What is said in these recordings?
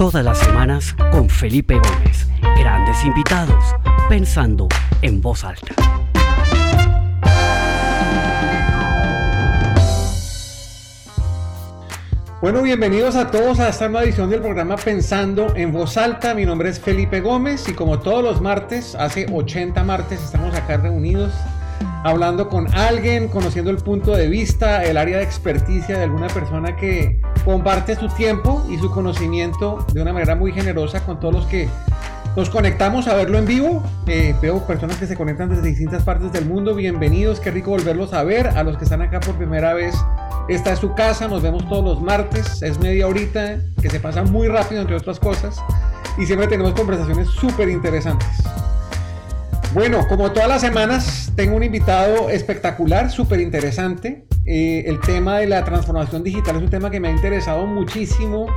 Todas las semanas con Felipe Gómez. Grandes invitados, pensando en voz alta. Bueno, bienvenidos a todos a esta nueva edición del programa Pensando en Voz Alta. Mi nombre es Felipe Gómez y como todos los martes, hace 80 martes estamos acá reunidos hablando con alguien, conociendo el punto de vista, el área de experticia de alguna persona que comparte su tiempo y su conocimiento de una manera muy generosa con todos los que nos conectamos a verlo en vivo. Eh, veo personas que se conectan desde distintas partes del mundo. Bienvenidos, qué rico volverlos a ver. A los que están acá por primera vez, esta es su casa. Nos vemos todos los martes. Es media horita que se pasa muy rápido, entre otras cosas. Y siempre tenemos conversaciones súper interesantes. Bueno, como todas las semanas, tengo un invitado espectacular, súper interesante. Eh, el tema de la transformación digital es un tema que me ha interesado muchísimo.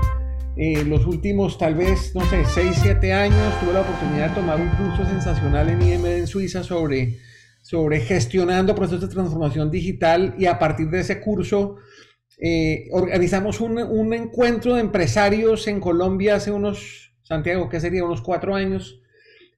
Eh, los últimos, tal vez, no sé, 6, 7 años, tuve la oportunidad de tomar un curso sensacional en IMD en Suiza sobre, sobre gestionando procesos de transformación digital y a partir de ese curso eh, organizamos un, un encuentro de empresarios en Colombia hace unos, Santiago, ¿qué sería? Unos cuatro años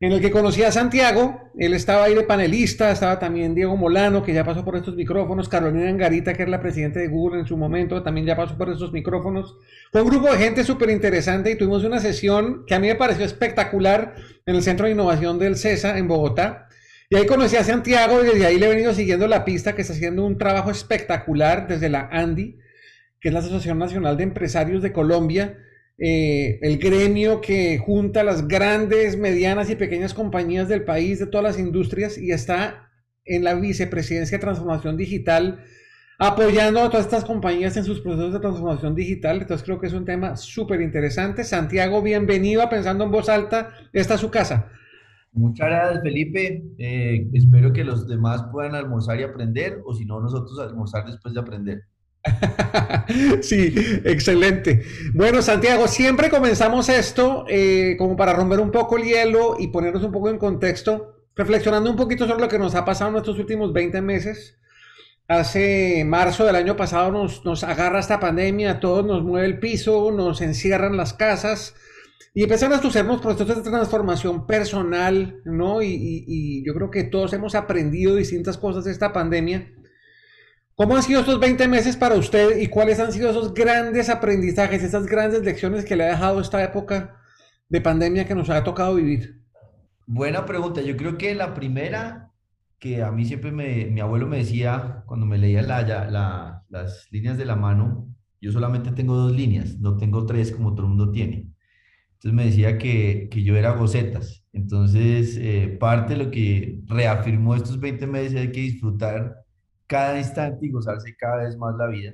en el que conocí a Santiago, él estaba ahí de panelista, estaba también Diego Molano, que ya pasó por estos micrófonos, Carolina Angarita, que era la presidenta de Google en su momento, también ya pasó por estos micrófonos. Fue un grupo de gente súper interesante y tuvimos una sesión que a mí me pareció espectacular en el Centro de Innovación del CESA en Bogotá. Y ahí conocí a Santiago y desde ahí le he venido siguiendo la pista, que está haciendo un trabajo espectacular desde la ANDI, que es la Asociación Nacional de Empresarios de Colombia eh, el gremio que junta las grandes, medianas y pequeñas compañías del país, de todas las industrias, y está en la vicepresidencia de transformación digital, apoyando a todas estas compañías en sus procesos de transformación digital. Entonces creo que es un tema súper interesante. Santiago, bienvenido Pensando en Voz Alta. Esta es su casa. Muchas gracias, Felipe. Eh, espero que los demás puedan almorzar y aprender, o si no, nosotros almorzar después de aprender. sí, excelente. Bueno, Santiago, siempre comenzamos esto eh, como para romper un poco el hielo y ponernos un poco en contexto, reflexionando un poquito sobre lo que nos ha pasado en estos últimos 20 meses. Hace marzo del año pasado nos, nos agarra esta pandemia, todos nos mueve el piso, nos encierran las casas y empiezan a sucedernos procesos de transformación personal, ¿no? Y, y yo creo que todos hemos aprendido distintas cosas de esta pandemia. ¿Cómo han sido estos 20 meses para usted y cuáles han sido esos grandes aprendizajes, esas grandes lecciones que le ha dejado esta época de pandemia que nos ha tocado vivir? Buena pregunta. Yo creo que la primera que a mí siempre me, mi abuelo me decía cuando me leía la, las líneas de la mano, yo solamente tengo dos líneas, no tengo tres como todo el mundo tiene. Entonces me decía que, que yo era gocetas. Entonces, eh, parte de lo que reafirmó estos 20 meses hay que disfrutar cada instante y gozarse cada vez más la vida,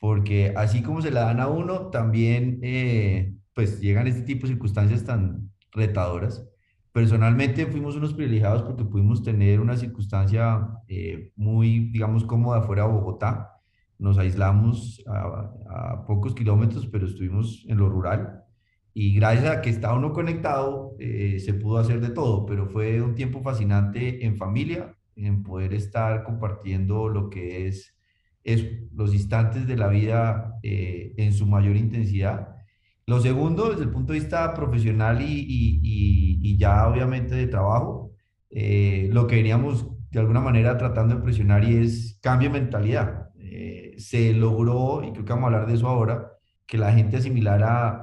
porque así como se la dan a uno, también eh, pues llegan este tipo de circunstancias tan retadoras. Personalmente fuimos unos privilegiados porque pudimos tener una circunstancia eh, muy, digamos, cómoda fuera de Bogotá. Nos aislamos a, pocos kilómetros, pero estuvimos en lo rural. Y gracias a que estaba uno conectado, eh, se pudo hacer de todo, pero fue un tiempo fascinante en familia, en poder estar compartiendo lo que es, es los instantes de la vida eh, en su mayor intensidad. Lo segundo, desde el punto de vista profesional y, y, y, ya obviamente de trabajo, eh, lo que veníamos de alguna manera tratando de presionar y es cambio de mentalidad. Eh, se logró, y creo que vamos a hablar de eso ahora, que la gente asimilara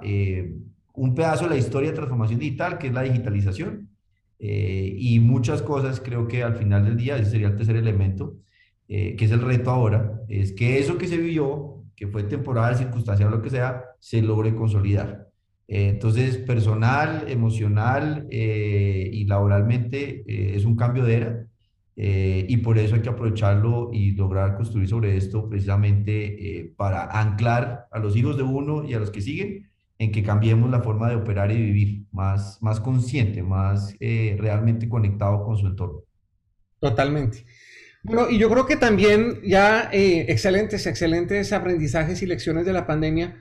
un pedazo de la historia de transformación digital, que es la digitalización, eh, y muchas cosas creo que al final del día, ese sería el tercer elemento, eh, que es el reto ahora, es que eso que se vivió, que fue temporal, circunstancial, lo que sea, se logre consolidar. Eh, entonces, personal, emocional y laboralmente es un cambio de era y por eso hay que aprovecharlo y lograr construir sobre esto precisamente para anclar a los hijos de uno y a los que siguen en que cambiemos la forma de operar y vivir, más, más consciente, más eh, realmente conectado con su entorno. Totalmente. Bueno, y yo creo que también ya eh, excelentes, excelentes aprendizajes y lecciones de la pandemia.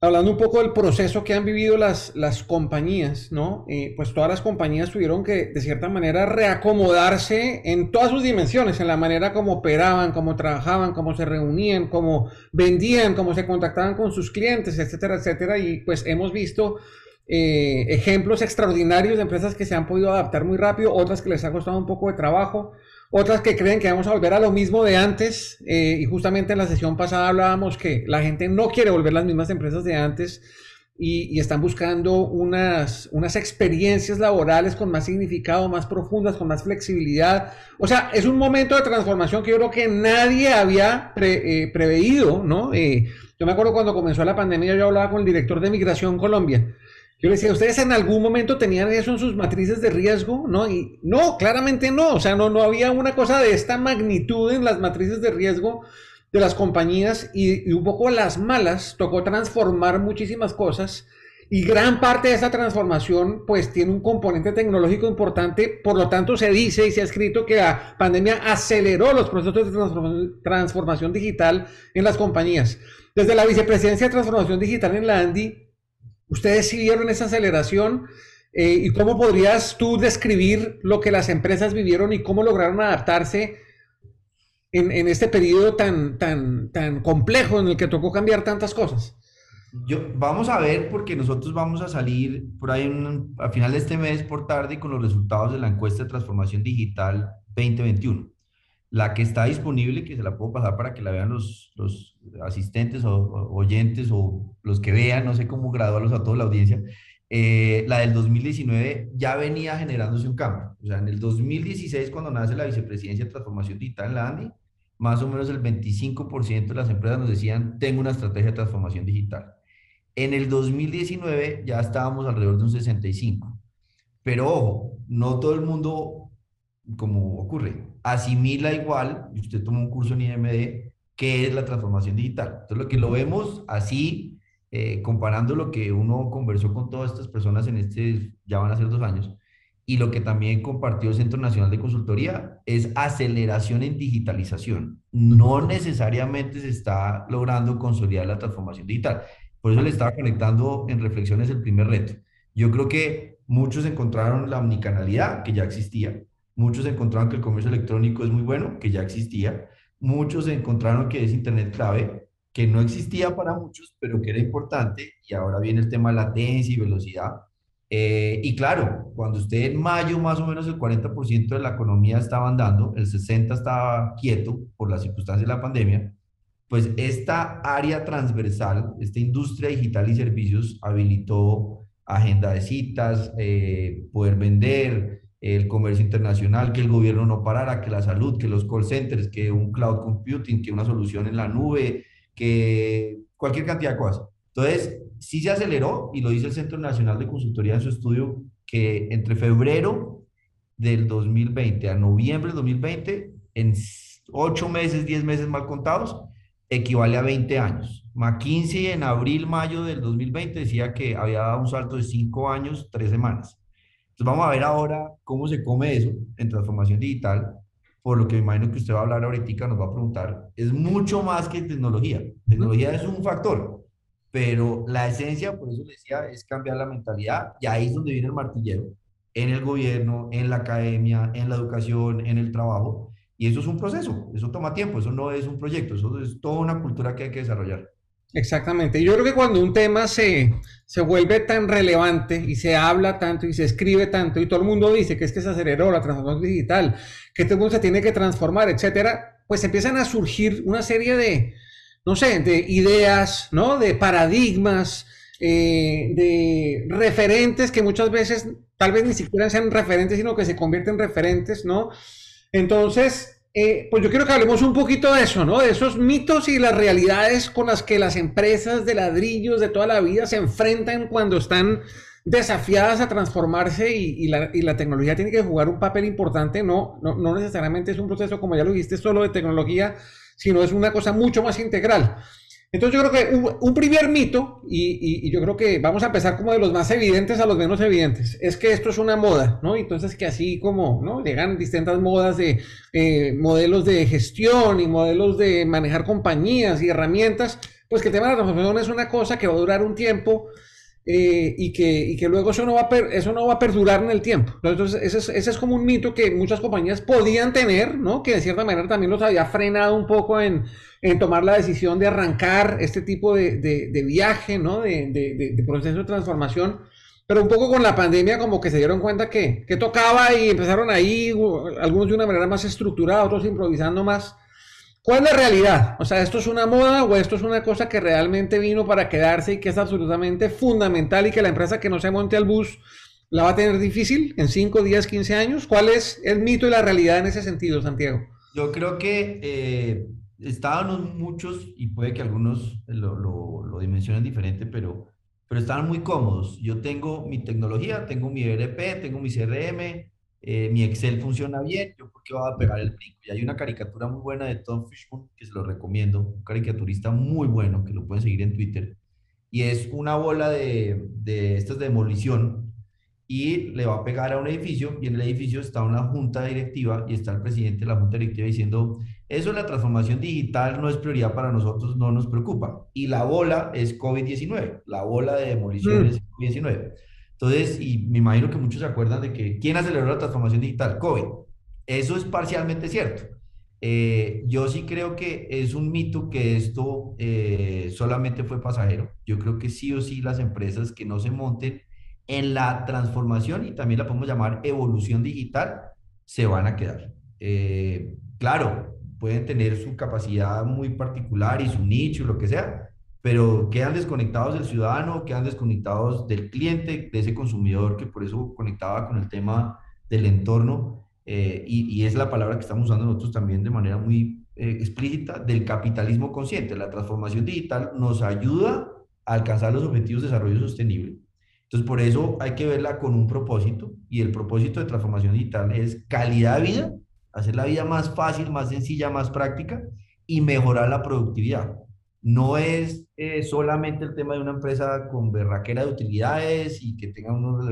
Hablando un poco del proceso que han vivido las, las compañías, ¿no? Eh, pues todas las compañías tuvieron que, de cierta manera, reacomodarse en todas sus dimensiones, en la manera como operaban, cómo trabajaban, cómo se reunían, cómo vendían, cómo se contactaban con sus clientes, etcétera, etcétera. Y pues hemos visto eh, ejemplos extraordinarios de empresas que se han podido adaptar muy rápido, otras que les ha costado un poco de trabajo otras que creen que vamos a volver a lo mismo de antes. Eh, y justamente en la sesión pasada hablábamos que la gente no quiere volver a las mismas empresas de antes y, están buscando unas, unas experiencias laborales con más significado, más profundas, con más flexibilidad. O sea, es un momento de transformación que yo creo que nadie había eh, preveído, ¿no? Eh, yo me acuerdo cuando comenzó la pandemia, yo hablaba con el director de Migración Colombia yo le decía, ¿ustedes en algún momento tenían eso en sus matrices de riesgo? No, y no, claramente no. O sea, no, no había una cosa de esta magnitud en las matrices de riesgo de las compañías y, un poco las malas tocó transformar muchísimas cosas y gran parte de esa transformación pues tiene un componente tecnológico importante, por lo tanto se dice y se ha escrito que la pandemia aceleró los procesos de transformación digital en las compañías. Desde la vicepresidencia de transformación digital en la ANDI, ¿Ustedes sí vieron esa aceleración? Eh, ¿Y cómo podrías tú describir lo que las empresas vivieron y cómo lograron adaptarse en, este periodo tan, tan, tan complejo en el que tocó cambiar tantas cosas? Yo, vamos a ver porque nosotros vamos a salir por ahí a final de este mes por tarde con los resultados de la encuesta de transformación digital 2021 la que está disponible, que se la puedo pasar para que la vean los, los asistentes o, oyentes o los que vean, no sé cómo graduarlos a toda la audiencia, eh, la del 2019 ya venía generándose un cambio. O sea, en el 2016, cuando nace la vicepresidencia de transformación digital en la ANDI, más o menos el 25% de las empresas nos decían, tengo una estrategia de transformación digital. En el 2019 ya estábamos alrededor de un 65. Pero ojo, no todo el mundo, como ocurre, asimila igual, y usted toma un curso en IMD, qué es la transformación digital. Entonces, lo que lo vemos así, eh, comparando lo que uno conversó con todas estas personas en este, ya van a ser dos años, y lo que también compartió el Centro Nacional de Consultoría, es aceleración en digitalización. No necesariamente se está logrando consolidar la transformación digital. Por eso le estaba conectando en reflexiones el primer reto. Yo creo que muchos encontraron la omnicanalidad, que ya existía, Muchos encontraron que el comercio electrónico es muy bueno, que ya existía. Muchos encontraron que es Internet clave, que no existía para muchos, pero que era importante. Y ahora viene el tema de latencia y velocidad. Eh, y claro, cuando usted en mayo más o menos el 40% de la economía estaba andando, el 60% estaba quieto por las circunstancias de la pandemia, pues esta área transversal, esta industria digital y servicios habilitó agenda de citas, eh, poder vender, el comercio internacional, que el gobierno no parara, que la salud, que los call centers, que un cloud computing, que una solución en la nube, que cualquier cantidad de cosas. Entonces, sí se aceleró y lo dice el Centro Nacional de Consultoría en su estudio, que entre febrero del 2020 a noviembre del 2020, en ocho meses, diez meses mal contados, equivale a 20 años. McKinsey en abril, mayo del 2020 decía que había dado un salto de cinco años, tres semanas. Entonces vamos a ver ahora cómo se come eso en transformación digital, por lo que me imagino que usted va a hablar ahorita, nos va a preguntar, es mucho más que tecnología. Tecnología es un factor, pero la esencia, por eso decía, es cambiar la mentalidad y ahí es donde viene el martillero, en el gobierno, en la academia, en la educación, en el trabajo. Y eso es un proceso, eso toma tiempo, eso no es un proyecto, eso es toda una cultura que hay que desarrollar. Exactamente. Yo creo que cuando un tema se, se vuelve tan relevante y se habla tanto y se escribe tanto y todo el mundo dice que es que se aceleró la transformación digital, que el mundo se tiene que transformar, etcétera, pues empiezan a surgir una serie de, no sé, de ideas, ¿no? De paradigmas, eh, de referentes que muchas veces tal vez ni siquiera sean referentes, sino que se convierten en referentes, ¿no? Entonces, eh, pues yo quiero que hablemos un poquito de eso, ¿no? De esos mitos y las realidades con las que las empresas de ladrillos de toda la vida se enfrentan cuando están desafiadas a transformarse y, la, la, tecnología tiene que jugar un papel importante, no, no, no necesariamente es un proceso, como ya lo dijiste, solo de tecnología, sino es una cosa mucho más integral. Entonces yo creo que un, primer mito, y, yo creo que vamos a empezar como de los más evidentes a los menos evidentes, es que esto es una moda, ¿no? Entonces que así como, ¿no? Llegan distintas modas de eh, modelos de gestión y modelos de manejar compañías y herramientas, pues que el tema de la transformación es una cosa que va a durar un tiempo eh, y, que, y que luego eso no, va a eso no va a perdurar en el tiempo. Entonces, ese es, ese es, como un mito que muchas compañías podían tener, ¿no? Que de cierta manera también los había frenado un poco en, en tomar la decisión de arrancar este tipo de, de, de viaje, ¿no? De, de, proceso de transformación. Pero un poco con la pandemia como que se dieron cuenta que, que tocaba y empezaron ahí, algunos de una manera más estructurada, otros improvisando más. ¿Cuál es la realidad? O sea, ¿esto es una moda o esto es una cosa que realmente vino para quedarse y que es absolutamente fundamental y que la empresa que no se monte al bus la va a tener difícil en 5, 10, 15 años? ¿Cuál es el mito y la realidad en ese sentido, Santiago? Yo creo que eh, estaban muchos, y puede que algunos lo, lo, dimensionen diferente, pero, pero estaban muy cómodos. Yo tengo mi tecnología, tengo mi ERP, tengo mi CRM, eh, mi Excel funciona bien, yo por qué voy a pegar el brinco. Y hay una caricatura muy buena de Tom Fishman que se lo recomiendo, un caricaturista muy bueno que lo pueden seguir en Twitter. Y es una bola de, de estas de demolición y le va a pegar a un edificio y en el edificio está una junta directiva y está el presidente de la junta directiva diciendo, eso la transformación digital no es prioridad para nosotros, no nos preocupa. Y la bola es COVID-19, la bola de demolición mm. es COVID-19. Entonces, y me imagino que muchos se acuerdan de que ¿quién aceleró la transformación digital? COVID. Eso es parcialmente cierto. Eh, yo sí creo que es un mito que esto eh, solamente fue pasajero. Yo creo que sí o sí las empresas que no se monten en la transformación y también la podemos llamar evolución digital, se van a quedar. Eh, claro, pueden tener su capacidad muy particular y su nicho, lo que sea, pero quedan desconectados del ciudadano, quedan desconectados del cliente, de ese consumidor que por eso conectaba con el tema del entorno, eh, y, es la palabra que estamos usando nosotros también de manera muy eh, explícita, del capitalismo consciente. La transformación digital nos ayuda a alcanzar los objetivos de desarrollo sostenible. Entonces, por eso hay que verla con un propósito, y el propósito de transformación digital es calidad de vida, hacer la vida más fácil, más sencilla, más práctica, y mejorar la productividad no es eh, solamente el tema de una empresa con berraquera de utilidades y que tenga unos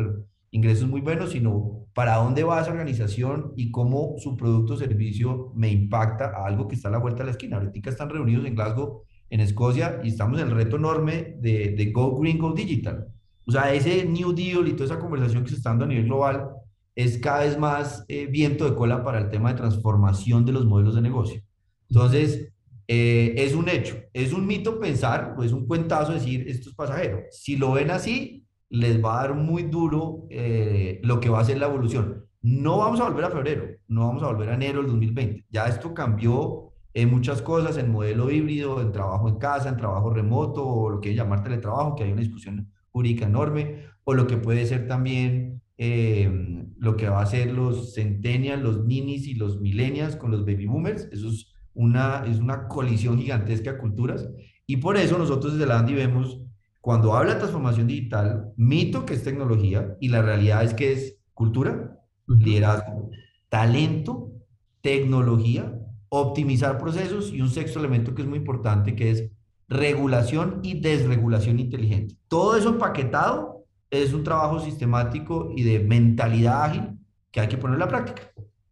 ingresos muy buenos, sino para dónde va esa organización y cómo su producto o servicio me impacta a algo que está a la vuelta de la esquina. Ahorita están reunidos en Glasgow, en Escocia, y estamos en el reto enorme de, de Go Green, Go Digital. O sea, ese New Deal y toda esa conversación que se está dando a nivel global es cada vez más eh, viento de cola para el tema de transformación de los modelos de negocio. Entonces, eh, es un hecho, es un mito pensar, o es un cuentazo decir esto es pasajero. Si lo ven así, les va a dar muy duro eh, lo que va a ser la evolución. No vamos a volver a febrero, no vamos a volver a enero del 2020. Ya esto cambió en muchas cosas, en modelo híbrido, en trabajo en casa, en trabajo remoto, o lo que llamar teletrabajo, que hay una discusión jurídica enorme, o lo que puede ser también eh, lo que va a ser los centennials, los ninis y los millennials con los baby boomers. Eso es una, es una colisión gigantesca de culturas y por eso nosotros desde la ANDI vemos, cuando habla de transformación digital, mito que es tecnología y la realidad es que es cultura, liderazgo, talento, tecnología, optimizar procesos y un sexto elemento que es muy importante que es regulación y desregulación inteligente. Todo eso empaquetado es un trabajo sistemático y de mentalidad ágil que hay que poner en la práctica.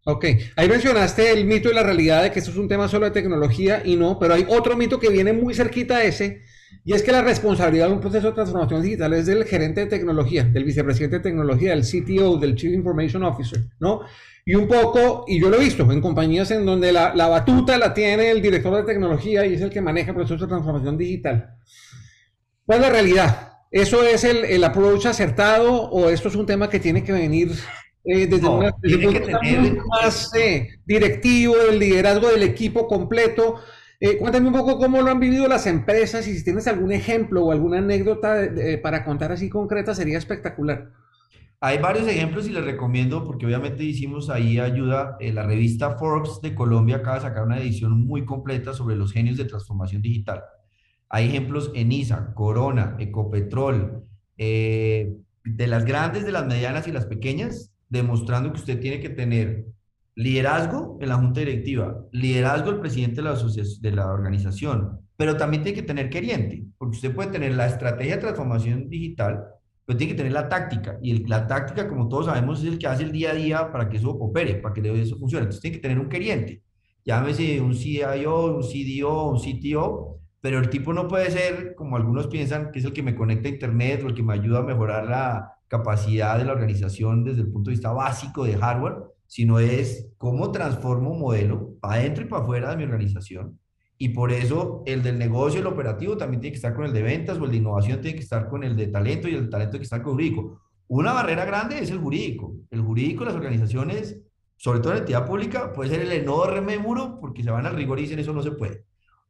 Ok, ahí mencionaste el mito y la realidad de que esto es un tema solo de tecnología y no, pero hay otro mito que viene muy cerquita a ese, y es que la responsabilidad de un proceso de transformación digital es del gerente de tecnología, del vicepresidente de tecnología, del CTO, del Chief Information Officer, ¿no? Y un poco, y yo lo he visto en compañías en donde la, la batuta la tiene el director de tecnología y es el que maneja el proceso de transformación digital. ¿Cuál es la realidad? ¿Eso es el, el approach acertado o esto es un tema que tiene que venir eh, desde, un punto más eh, directivo, el liderazgo del equipo completo. Eh, cuéntame un poco cómo lo han vivido las empresas y si tienes algún ejemplo o alguna anécdota para contar así concreta sería espectacular. Hay varios ejemplos y les recomiendo porque obviamente hicimos ahí ayuda. la revista Forbes de Colombia acaba de sacar una edición muy completa sobre los genios de transformación digital. Hay ejemplos en ISA, Corona, Ecopetrol, de las grandes, de las medianas y las pequeñas, demostrando que usted tiene que tener liderazgo en la junta directiva, liderazgo el presidente de la, de la organización, pero también tiene que tener queriente, porque usted puede tener la estrategia de transformación digital, pero tiene que tener la táctica, y la táctica, como todos sabemos, es el que hace el día a día para que eso opere, para que eso funcione. Entonces tiene que tener un queriente, llámese un CIO, un CDO, un CTO, pero el tipo no puede ser, como algunos piensan, que es el que me conecta a Internet o el que me ayuda a mejorar la capacidad de la organización desde el punto de vista básico de hardware, sino es cómo transformo un modelo para adentro y para afuera de mi organización. Y por eso el del negocio, el operativo, también tiene que estar con el de ventas o el de innovación tiene que estar con el de talento y el talento tiene que estar con el jurídico. Una barrera grande es el jurídico. El jurídico, las organizaciones, sobre todo la entidad pública, puede ser el enorme muro porque se van al rigor y dicen eso no se puede.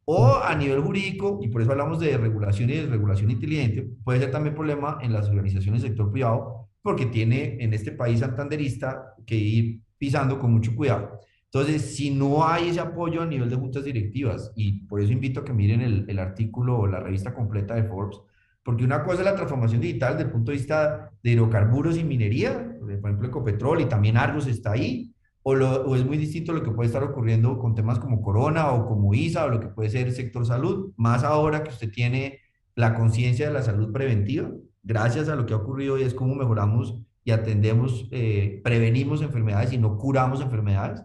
O a nivel jurídico, y por eso hablamos de regulación y desregulación inteligente, puede ser también problema en las organizaciones del sector privado, porque tiene en este país santanderista que ir pisando con mucho cuidado. Entonces, si no hay ese apoyo a nivel de juntas directivas, y por eso invito a que miren el, artículo o la revista completa de Forbes, porque una cosa es la transformación digital desde el punto de vista de hidrocarburos y minería, por ejemplo, Ecopetrol y también Argos está ahí, o, es muy distinto lo que puede estar ocurriendo con temas como Corona o como ISA o lo que puede ser el sector salud, más ahora que usted tiene la conciencia de la salud preventiva, gracias a lo que ha ocurrido y es cómo mejoramos y atendemos, eh, prevenimos enfermedades y no curamos enfermedades.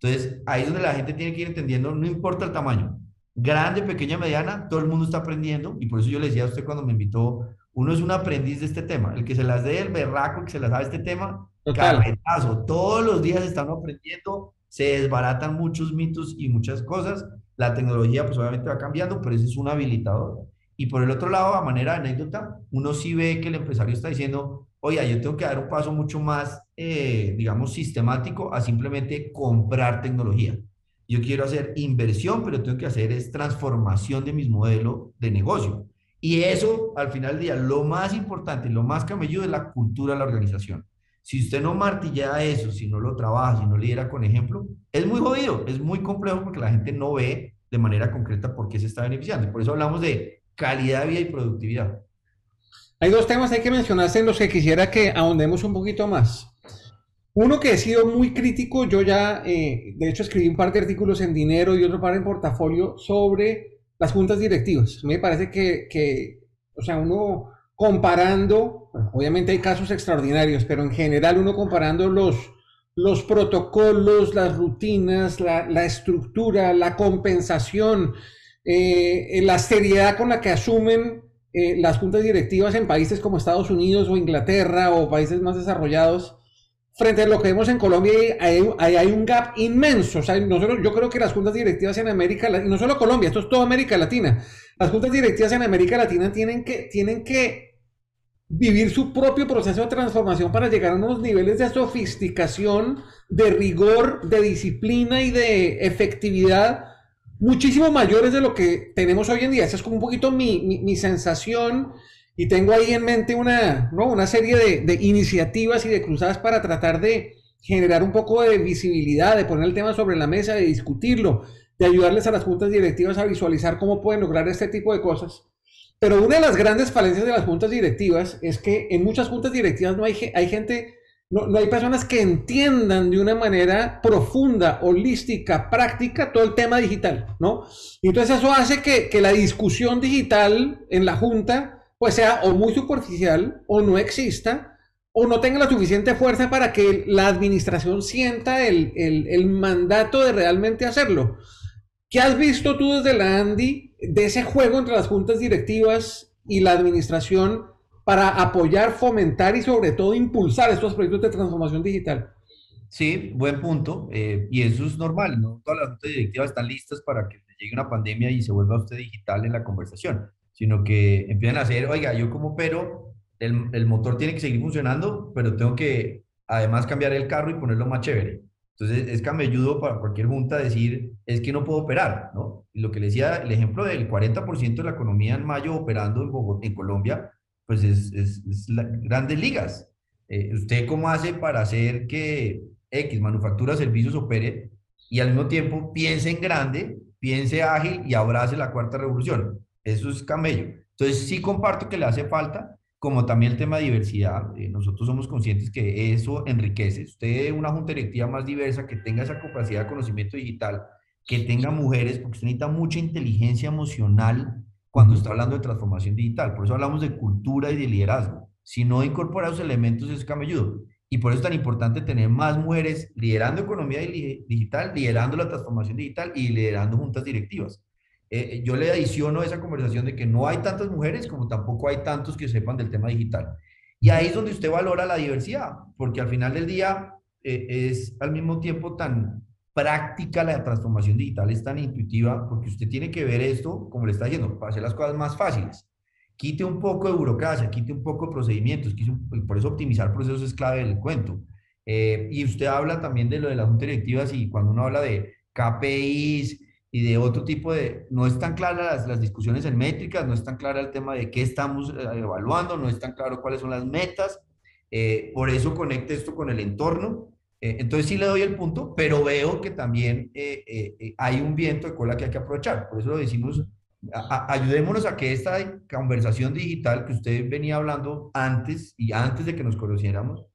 Entonces, ahí es donde la gente tiene que ir entendiendo, no importa el tamaño, grande, pequeña, mediana, todo el mundo está aprendiendo y por eso yo le decía a usted cuando me invitó, uno es un aprendiz de este tema, el que se las dé el berraco, que se las sabe este tema, Carretazo. Todos los días están aprendiendo, se desbaratan muchos mitos y muchas cosas. La tecnología, pues obviamente va cambiando, pero ese es un habilitador. Y por el otro lado, a manera de anécdota, uno sí ve que el empresario está diciendo, oye, yo tengo que dar un paso mucho más, eh, digamos, sistemático a simplemente comprar tecnología. Yo quiero hacer inversión, pero tengo que hacer es transformación de mis modelos de negocio. Y eso, al final del día, lo más importante, lo más ayuda es la cultura de la organización. Si usted no martilla eso, si no lo trabaja, si no lidera con ejemplo, es muy jodido, es muy complejo porque la gente no ve de manera concreta por qué se está beneficiando. Por eso hablamos de calidad de vida y productividad. Hay dos temas hay que mencionarse en los que quisiera que ahondemos un poquito más. Uno que he sido muy crítico, yo ya, eh, de hecho, escribí un par de artículos en dinero y otro par en portafolio sobre las juntas directivas. Me parece que, que o sea, uno comparando, obviamente hay casos extraordinarios, pero en general uno comparando los, los protocolos, las rutinas, la, estructura, la compensación, eh, la seriedad con la que asumen eh, las juntas directivas en países como Estados Unidos o Inglaterra o países más desarrollados, frente a lo que vemos en Colombia, hay, hay, un gap inmenso. O sea, nosotros, yo creo que las juntas directivas en América y no solo Colombia, esto es toda América Latina, las juntas directivas en América Latina tienen que, tienen que vivir su propio proceso de transformación para llegar a unos niveles de sofisticación, de rigor, de disciplina y de efectividad muchísimo mayores de lo que tenemos hoy en día. Esa es como un poquito mi, mi, sensación y tengo ahí en mente una, ¿no? una serie de, de, iniciativas y de cruzadas para tratar de generar un poco de visibilidad, de poner el tema sobre la mesa, de discutirlo, de ayudarles a las juntas directivas a visualizar cómo pueden lograr este tipo de cosas. Pero una de las grandes falencias de las juntas directivas es que en muchas juntas directivas no hay, hay gente, no, hay personas que entiendan de una manera profunda, holística, práctica todo el tema digital, ¿no? Entonces eso hace que, la discusión digital en la junta pues sea o muy superficial o no exista o no tenga la suficiente fuerza para que la administración sienta el mandato de realmente hacerlo. ¿Qué has visto tú desde la Andy de ese juego entre las juntas directivas y la administración para apoyar, fomentar y sobre todo impulsar estos proyectos de transformación digital? Sí, buen punto. Eh, y eso es normal, ¿no? Todas las juntas directivas están listas para que llegue una pandemia y se vuelva usted digital en la conversación, sino que empiezan a hacer, oiga, yo como pero, el, el motor tiene que seguir funcionando, pero tengo que además cambiar el carro y ponerlo más chévere. Entonces, es camelludo para cualquier junta decir, es que no puedo operar, ¿no? Y lo que le decía, el ejemplo del 40% de la economía en mayo operando en, Colombia, pues es, es, grandes ligas. Eh, ¿Usted cómo hace para hacer que X, manufactura, servicios opere y al mismo tiempo piense en grande, piense ágil y abrace la cuarta revolución? Eso es camello. Entonces, sí comparto que le hace falta, como también el tema de diversidad, eh, nosotros somos conscientes que eso enriquece. Usted, una junta directiva más diversa, que tenga esa capacidad de conocimiento digital, que tenga mujeres, porque usted necesita mucha inteligencia emocional cuando está hablando de transformación digital. Por eso hablamos de cultura y de liderazgo. Si no incorpora esos elementos, es camelludo. Y por eso es tan importante tener más mujeres liderando economía digital, liderando la transformación digital y liderando juntas directivas. Eh, yo le adiciono esa conversación de que no hay tantas mujeres como tampoco hay tantos que sepan del tema digital. Y ahí es donde usted valora la diversidad, porque al final del día eh, es al mismo tiempo tan práctica la transformación digital, es tan intuitiva, porque usted tiene que ver esto, como le está diciendo, para hacer las cosas más fáciles. Quite un poco de burocracia, quite un poco de procedimientos, por eso optimizar procesos es clave del cuento. Eh, y usted habla también de lo de las juntas directivas y cuando uno habla de KPIs, y de otro tipo de, no están claras las, discusiones en métricas, no es tan clara el tema de qué estamos eh, evaluando, no es tan claro cuáles son las metas, eh, por eso conecte esto con el entorno. Eh, entonces sí le doy el punto, pero veo que también hay un viento de cola que hay que aprovechar. Por eso lo decimos, ayudémonos a que esta conversación digital que usted venía hablando antes y antes de que nos conociéramos,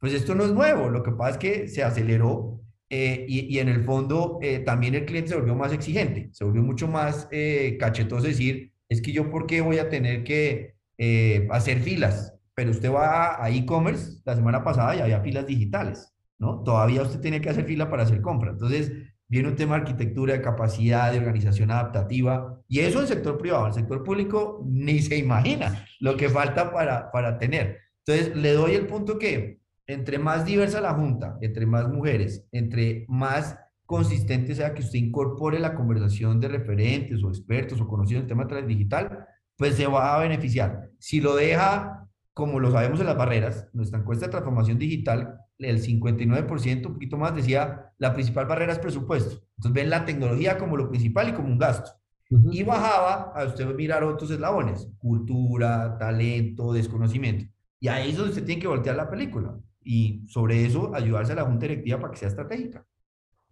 pues esto no es nuevo, lo que pasa es que se aceleró eh, y, en el fondo eh, también el cliente se volvió más exigente, se volvió mucho más eh, cachetoso decir, es que yo por qué voy a tener que eh, hacer filas, pero usted va a e-commerce, la semana pasada ya había filas digitales, ¿no? Todavía usted tiene que hacer fila para hacer compra. Entonces, viene un tema de arquitectura, de capacidad, de organización adaptativa, y eso en el sector privado, en el sector público ni se imagina lo que falta para, para tener. Entonces, le doy el punto que entre más diversa la junta, entre más mujeres, entre más consistente sea que usted incorpore la conversación de referentes o expertos o conocidos en tema digital, pues se va a beneficiar. Si lo deja, como lo sabemos en las barreras, nuestra encuesta de transformación digital, el 59%, un poquito más, decía, la principal barrera es presupuesto. Entonces ven la tecnología como lo principal y como un gasto. Y bajaba a usted mirar otros eslabones, cultura, talento, desconocimiento. Y ahí es donde usted tiene que voltear la película y sobre eso ayudarse a la Junta Directiva para que sea estratégica.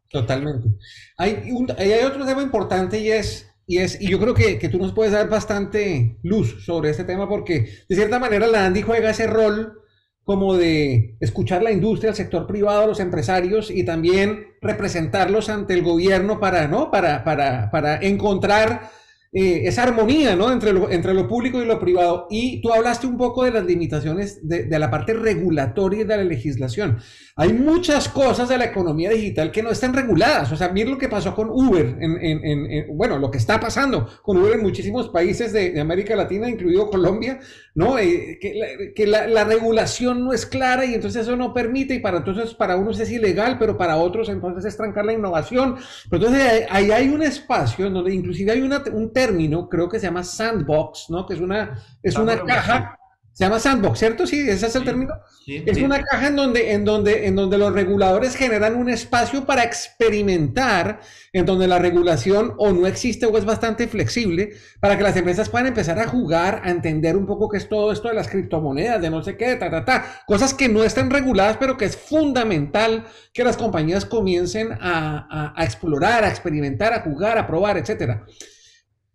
Totalmente. Hay, hay otro tema importante y es, y es, y yo creo que, que, tú nos puedes dar bastante luz sobre este tema porque de cierta manera la Andy juega ese rol como de escuchar la industria, el sector privado, los empresarios y también representarlos ante el gobierno para, ¿no? para, para, para encontrar eh, esa armonía ¿no? entre, lo, entre lo público y lo privado. Y tú hablaste un poco de las limitaciones de, de, la parte regulatoria de la legislación. Hay muchas cosas de la economía digital que no están reguladas. O sea, mira lo que pasó con Uber, en, en, en, bueno, lo que está pasando con Uber en muchísimos países de, de América Latina, incluido Colombia, ¿no? Eh, que, la, que la, la, regulación no es clara y entonces eso no permite y para entonces para unos es ilegal, pero para otros entonces es trancar la innovación. Pero entonces ahí hay un espacio en donde inclusive hay una, un término, creo que se llama sandbox, ¿no? Que es una, es una caja, se llama sandbox, ¿cierto? Sí, ese es el término. Sí, es sí. una caja en donde, en, donde, en donde los reguladores generan un espacio para experimentar, en donde la regulación o no existe o es bastante flexible, para que las empresas puedan empezar a jugar, a entender un poco qué es todo esto de las criptomonedas, de no sé qué, ta, ta, ta, cosas que no están reguladas, pero que es fundamental que las compañías comiencen a, a, a explorar, a experimentar, a jugar, a probar, etcétera.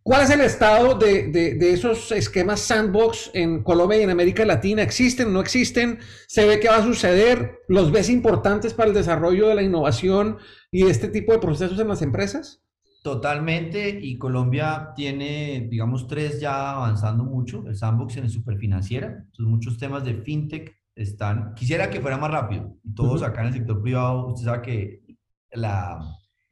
¿Cuál es el estado de, de, de, esos esquemas sandbox en Colombia y en América Latina? ¿Existen? ¿No existen? ¿Se ve que va a suceder? ¿Los ves importantes para el desarrollo de la innovación y de este tipo de procesos en las empresas? Totalmente, y Colombia tiene, digamos, tres ya avanzando mucho, el sandbox en el superfinanciera, entonces muchos temas de fintech están, quisiera que fuera más rápido, todos uh -huh. acá en el sector privado, usted sabe que la,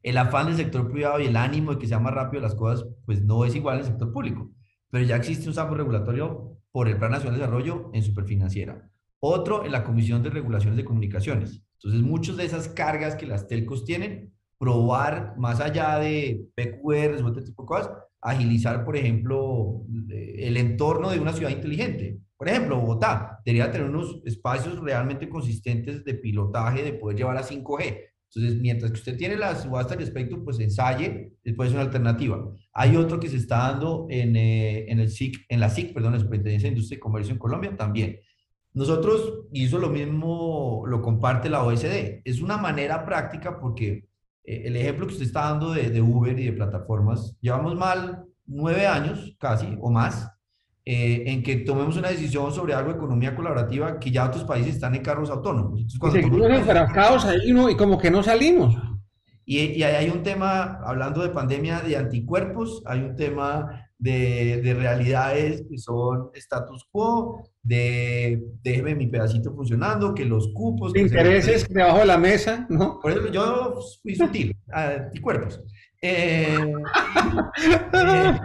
el afán del sector privado y el ánimo de que sea más rápido las cosas, pues no es igual en el sector público. Pero ya existe un sapo regulatorio por el Plan Nacional de Desarrollo en Superfinanciera. Otro en la Comisión de Regulaciones de Comunicaciones. Entonces, muchas de esas cargas que las telcos tienen, probar más allá de PQRs o otro tipo de cosas, agilizar, por ejemplo, el entorno de una ciudad inteligente. Por ejemplo, Bogotá debería tener unos espacios realmente consistentes de pilotaje, de poder llevar a 5G entonces, mientras que usted tiene la subasta al respecto, pues ensaye, después es una alternativa. Hay otro que se está dando en, eh, en, el SIC, en la SIC, perdón, la Superintendencia de Industria y Comercio en Colombia también. Nosotros, y eso lo mismo lo comparte la OSD, es una manera práctica porque eh, el ejemplo que usted está dando de, de Uber y de plataformas, llevamos mal nueve años casi o más eh, en que tomemos una decisión sobre algo de economía colaborativa que ya otros países están en carros autónomos. Entonces, y seguimos enfrascados ahí ¿no? y como que no salimos. Y, y hay un tema, hablando de pandemia, de anticuerpos, hay un tema de, de realidades que son status quo, de déjeme mi pedacito funcionando, que los cupos... De intereses se... debajo de la mesa, ¿no? Por eso yo fui sutil, anticuerpos. Eh, eh,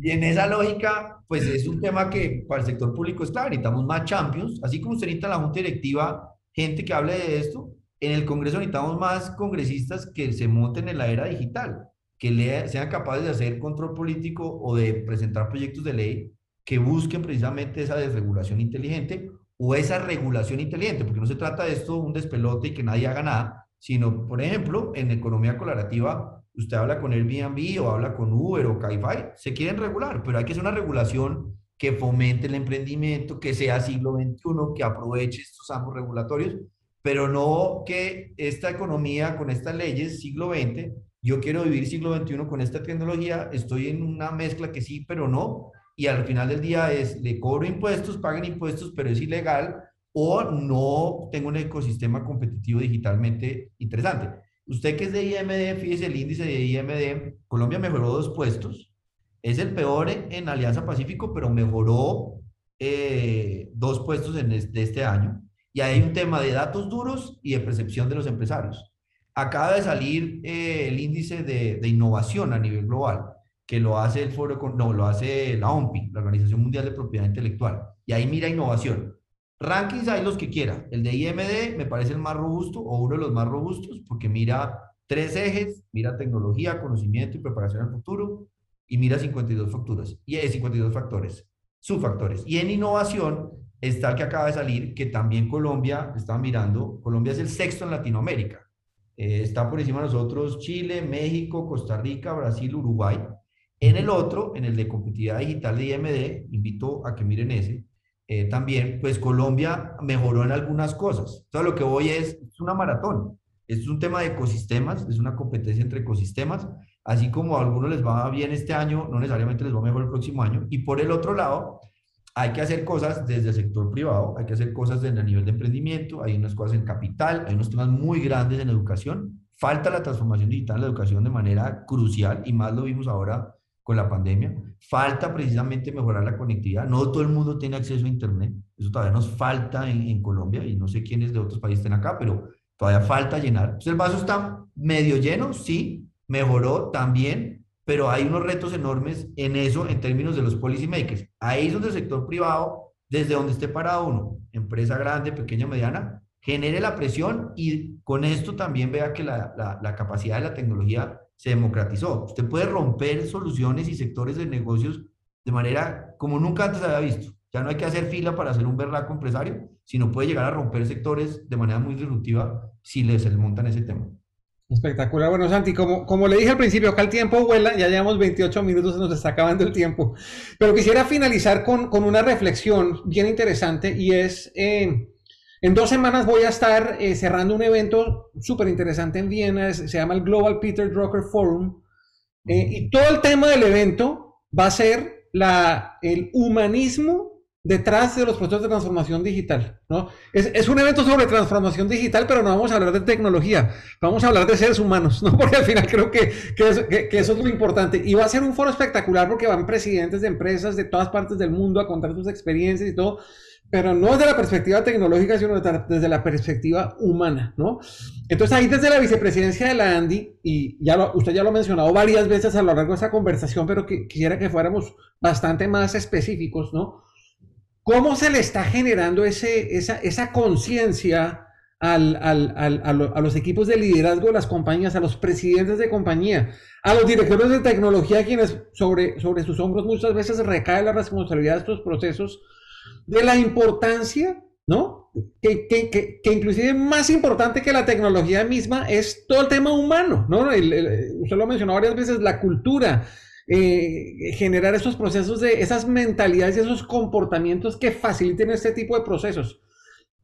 y en esa lógica, pues es un tema que para el sector público es claro, necesitamos más champions, así como usted necesita la Junta Directiva gente que hable de esto, en el Congreso necesitamos más congresistas que se monten en la era digital, que sean capaces de hacer control político o de presentar proyectos de ley que busquen precisamente esa desregulación inteligente o esa regulación inteligente, porque no se trata de esto un despelote y que nadie haga nada, sino, por ejemplo, en economía colaborativa, usted habla con Airbnb o habla con Uber o Cabify, se quieren regular, pero hay que hacer una regulación que fomente el emprendimiento, que sea siglo XXI, que aproveche estos ambos regulatorios, pero no que esta economía con estas leyes siglo XX, yo quiero vivir siglo XXI con esta tecnología, estoy en una mezcla que sí, pero no, y al final del día es, le cobro impuestos, paguen impuestos, pero es ilegal, o no tengo un ecosistema competitivo digitalmente interesante. Usted que es de IMD, fíjese el índice de IMD, Colombia mejoró dos puestos, es el peor en Alianza Pacífico, pero mejoró eh, dos puestos en este año. Y hay un tema de datos duros y de percepción de los empresarios. Acaba de salir eh, el índice de, de, innovación a nivel global, que lo hace el foro, no, lo hace la OMPI, la Organización Mundial de Propiedad Intelectual. Y ahí mira innovación. Rankings hay los que quiera. El de IMD me parece el más robusto o uno de los más robustos porque mira tres ejes, mira tecnología, conocimiento y preparación al futuro y mira 52 facturas y 52 factores, subfactores. Y en innovación está el que acaba de salir, que también Colombia, estaba mirando, Colombia es el sexto en Latinoamérica. Eh, está por encima de nosotros Chile, México, Costa Rica, Brasil, Uruguay. En el otro, en el de competitividad digital de IMD, invito a que miren ese, eh, también, pues Colombia mejoró en algunas cosas. Todo lo que voy es, es una maratón. Es un tema de ecosistemas, es una competencia entre ecosistemas. Así como a algunos les va bien este año, no necesariamente les va mejor el próximo año. Y por el otro lado, hay que hacer cosas desde el sector privado, hay que hacer cosas desde el nivel de emprendimiento, hay unas cosas en capital, hay unos temas muy grandes en educación. Falta la transformación digital en la educación de manera crucial y más lo vimos ahora con la pandemia. Falta precisamente mejorar la conectividad. No todo el mundo tiene acceso a Internet. Eso todavía nos falta en, Colombia y no sé quiénes de otros países estén acá, pero todavía falta llenar. Entonces el vaso está medio lleno, sí, mejoró también, pero hay unos retos enormes en eso en términos de los policy makers. Ahí es donde el sector privado, desde donde esté parado uno, empresa grande, pequeña, mediana, genere la presión y con esto también vea que la, la capacidad de la tecnología se democratizó. Usted puede romper soluciones y sectores de negocios de manera como nunca antes había visto. Ya no hay que hacer fila para hacer un berraco empresario, sino puede llegar a romper sectores de manera muy disruptiva si les montan ese tema. Espectacular. Bueno, Santi, como, como le dije al principio, acá el tiempo vuela, ya llevamos 28 minutos, nos está acabando el tiempo. Pero quisiera finalizar con, con una reflexión bien interesante y es, eh, en dos semanas voy a estar eh, cerrando un evento súper interesante en Viena, se llama el Global Peter Drucker Forum, eh, y todo el tema del evento va a ser la, el humanismo detrás de los procesos de transformación digital. ¿no? Es, es, un evento sobre transformación digital, pero no vamos a hablar de tecnología, vamos a hablar de seres humanos, ¿no? porque al final creo que, que, eso, que, que, eso es lo importante. Y va a ser un foro espectacular porque van presidentes de empresas de todas partes del mundo a contar sus experiencias y todo pero no desde la perspectiva tecnológica, sino desde la perspectiva humana, ¿no? Entonces ahí desde la vicepresidencia de la ANDI, y ya lo, usted ya lo ha mencionado varias veces a lo largo de esta conversación, pero quisiera que fuéramos bastante más específicos, ¿no? ¿Cómo se le está generando ese, esa, esa conciencia al, al, al, a, los equipos de liderazgo de las compañías, a los presidentes de compañía, a los directores de tecnología, quienes sobre, sobre sus hombros muchas veces recae la responsabilidad de estos procesos? De la importancia, ¿no? Que, que, que, que, inclusive más importante que la tecnología misma es todo el tema humano, ¿no? Usted lo ha mencionado varias veces, la cultura, eh, generar esos procesos de esas mentalidades y esos comportamientos que faciliten este tipo de procesos.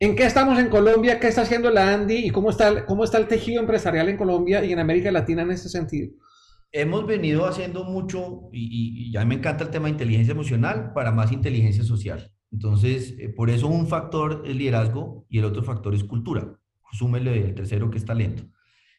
¿En qué estamos en Colombia? ¿Qué está haciendo la Andy? ¿Y cómo está, cómo está el tejido empresarial en Colombia y en América Latina en ese sentido? Hemos venido haciendo mucho, y, y, mí me encanta el tema de inteligencia emocional para más inteligencia social. Entonces, eh, por eso un factor es liderazgo y el otro factor es cultura. Súmele el tercero que es talento.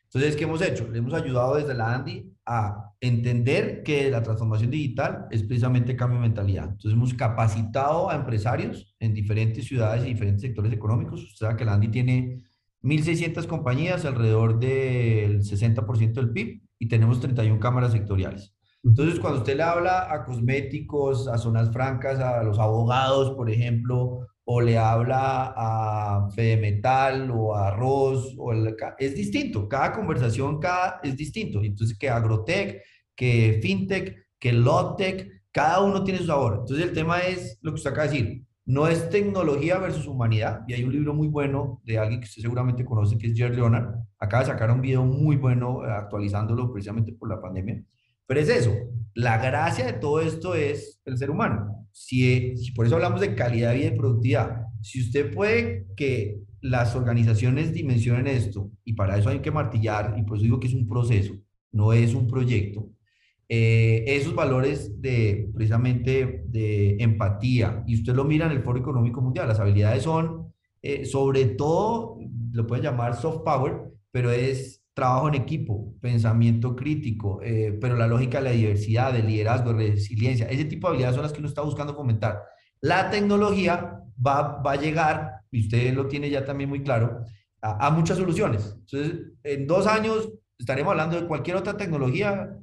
Entonces, ¿qué hemos hecho? Le hemos ayudado desde la ANDI a entender que la transformación digital es precisamente cambio de mentalidad. Entonces, hemos capacitado a empresarios en diferentes ciudades y diferentes sectores económicos. Usted sabe que la ANDI tiene 1.600 compañías, alrededor del 60% del PIB, y tenemos 31 cámaras sectoriales. Entonces, cuando usted le habla a cosméticos, a zonas francas, a los abogados, por ejemplo, o le habla a Fede Metal o a Arroz, o es distinto. Cada conversación cada, es distinto. Entonces, que Agrotech, que FinTech, que LogTech, cada uno tiene su sabor. Entonces, el tema es lo que usted acaba de decir. No es tecnología versus humanidad. Y hay un libro muy bueno de alguien que usted seguramente conoce, que es Jerry Leonard. Acaba de sacar un video muy bueno eh, actualizándolo precisamente por la pandemia. Pero es eso, la gracia de todo esto es el ser humano. Si, por eso hablamos de calidad de y productividad, si usted puede que las organizaciones dimensionen esto, y para eso hay que martillar, y por eso digo que es un proceso, no es un proyecto, eh, esos valores de precisamente de empatía, y usted lo mira en el Foro Económico Mundial, las habilidades son eh, sobre todo, lo pueden llamar soft power, pero es trabajo en equipo, pensamiento crítico, eh, pero la lógica de la diversidad, de liderazgo, de resiliencia, ese tipo de habilidades son las que uno está buscando fomentar. La tecnología va, va a llegar, y usted lo tiene ya también muy claro, a, muchas soluciones. Entonces, en dos años estaremos hablando de cualquier otra tecnología,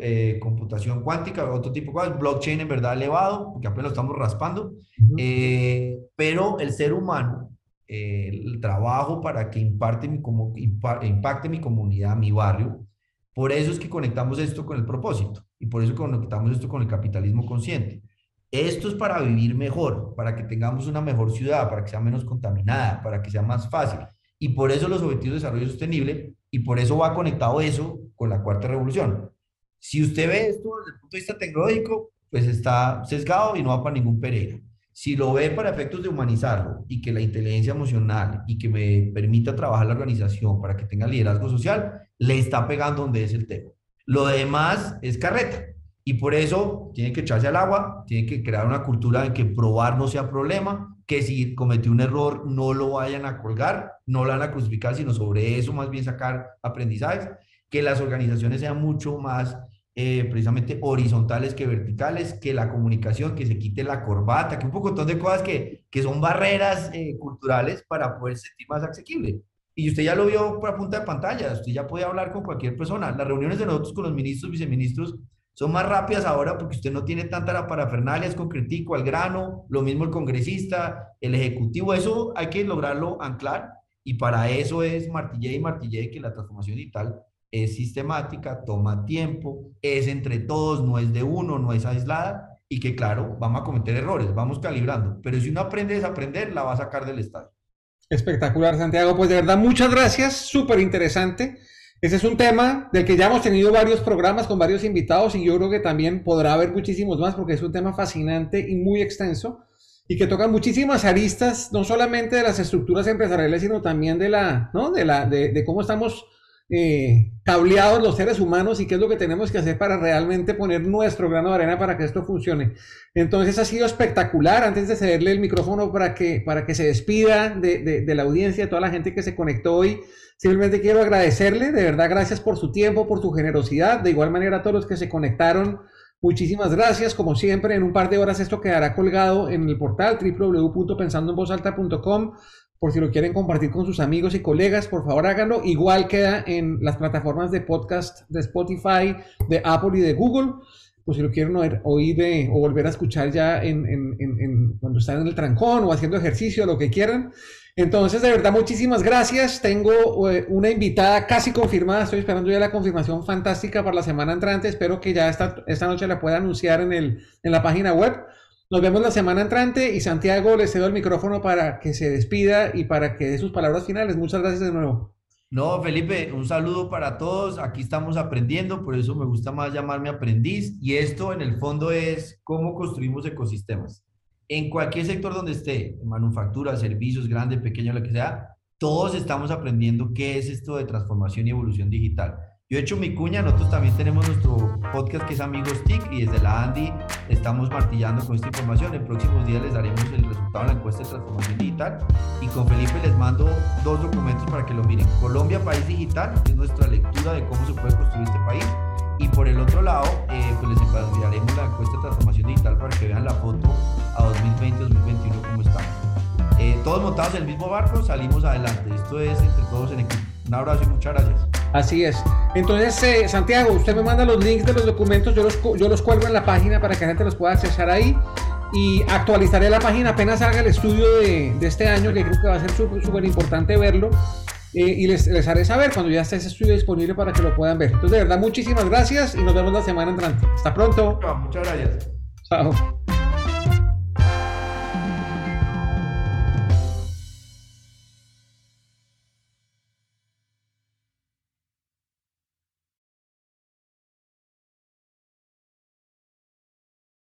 eh, computación cuántica, otro tipo de cosas, blockchain en verdad elevado, porque apenas lo estamos raspando, eh, pero el ser humano el trabajo para que imparte mi, como, impacte mi comunidad, mi barrio. Por eso es que conectamos esto con el propósito y por eso conectamos esto con el capitalismo consciente. Esto es para vivir mejor, para que tengamos una mejor ciudad, para que sea menos contaminada, para que sea más fácil. Y por eso los objetivos de desarrollo sostenible y por eso va conectado eso con la cuarta revolución. Si usted ve esto desde el punto de vista tecnológico, pues está sesgado y no va para ningún Pereira. Si lo ve para efectos de humanizarlo y que la inteligencia emocional y que me permita trabajar la organización para que tenga liderazgo social, le está pegando donde es el tema. Lo demás es carreta. Y por eso tiene que echarse al agua, tiene que crear una cultura en que probar no sea problema, que si cometió un error no lo vayan a colgar, no lo van a crucificar, sino sobre eso más bien sacar aprendizajes, que las organizaciones sean mucho más eh, precisamente horizontales que verticales, que la comunicación, que se quite la corbata, que un poco de cosas que, que son barreras eh, culturales para poder sentir más asequible. Y usted ya lo vio por punta de pantalla, usted ya puede hablar con cualquier persona. Las reuniones de nosotros con los ministros, viceministros, son más rápidas ahora porque usted no tiene tanta la parafernalia, es concretico, al grano, lo mismo el congresista, el ejecutivo, eso hay que lograrlo anclar y para eso es martillé y martillé que la transformación digital es sistemática, toma tiempo, es entre todos, no es de uno, no es aislada y que claro, vamos a cometer errores, vamos calibrando, pero si uno aprende a desaprender, la va a sacar del estadio. Espectacular, Santiago. Pues de verdad, muchas gracias, súper interesante. Ese es un tema del que ya hemos tenido varios programas con varios invitados y yo creo que también podrá haber muchísimos más porque es un tema fascinante y muy extenso y que toca muchísimas aristas, no solamente de las estructuras empresariales, sino también de la, ¿no? de, la, de, de cómo estamos eh, cableados los seres humanos y qué es lo que tenemos que hacer para realmente poner nuestro grano de arena para que esto funcione. Entonces ha sido espectacular. Antes de cederle el micrófono para que, para que se despida de, de la audiencia, de toda la gente que se conectó hoy, simplemente quiero agradecerle, de verdad, gracias por su tiempo, por su generosidad. De igual manera a todos los que se conectaron. Muchísimas gracias. Como siempre, en un par de horas esto quedará colgado en el portal www.pensandoenvozalta.com por si lo quieren compartir con sus amigos y colegas, por favor háganlo. Igual queda en las plataformas de podcast de Spotify, de Apple y de Google. Por si lo quieren oír, o volver a escuchar ya en, cuando están en el trancón o haciendo ejercicio, lo que quieran. Entonces, de verdad, muchísimas gracias. Tengo eh, una invitada casi confirmada. Estoy esperando ya la confirmación fantástica para la semana entrante. Espero que ya esta, esta noche la pueda anunciar en, el, en la página web. Nos vemos la semana entrante y Santiago le cedo el micrófono para que se despida y para que dé sus palabras finales. Muchas gracias de nuevo. No, Felipe, un saludo para todos. Aquí estamos aprendiendo, por eso me gusta más llamarme aprendiz. Y esto en el fondo es cómo construimos ecosistemas. En cualquier sector donde esté, manufactura, servicios, grande, pequeño, lo que sea, todos estamos aprendiendo qué es esto de transformación y evolución digital. Yo he hecho mi cuña, nosotros también tenemos nuestro podcast que es Amigos TIC y desde la Andy estamos martillando con esta información. En próximos días les daremos el resultado de la encuesta de transformación digital y con Felipe les mando dos documentos para que lo miren. Colombia País Digital, es nuestra lectura de cómo se puede construir este país. Y por el otro lado, eh, pues les enviaremos la encuesta de transformación digital para que vean la foto a 2020-2021 cómo estamos. Eh, todos montados en el mismo barco salimos adelante. Esto es entre todos en equipo. Un abrazo y muchas gracias. Así es. Entonces, eh, Santiago, usted me manda los links de los documentos, yo los, yo los cuelgo en la página para que la gente los pueda accesar ahí y actualizaré la página apenas haga el estudio de, de este año, que creo que va a ser súper importante verlo. Eh, y les, les, haré saber cuando ya esté ese estudio disponible para que lo puedan ver. Entonces, de verdad, muchísimas gracias y nos vemos la semana entrante. Hasta pronto. Muchas gracias. Chao.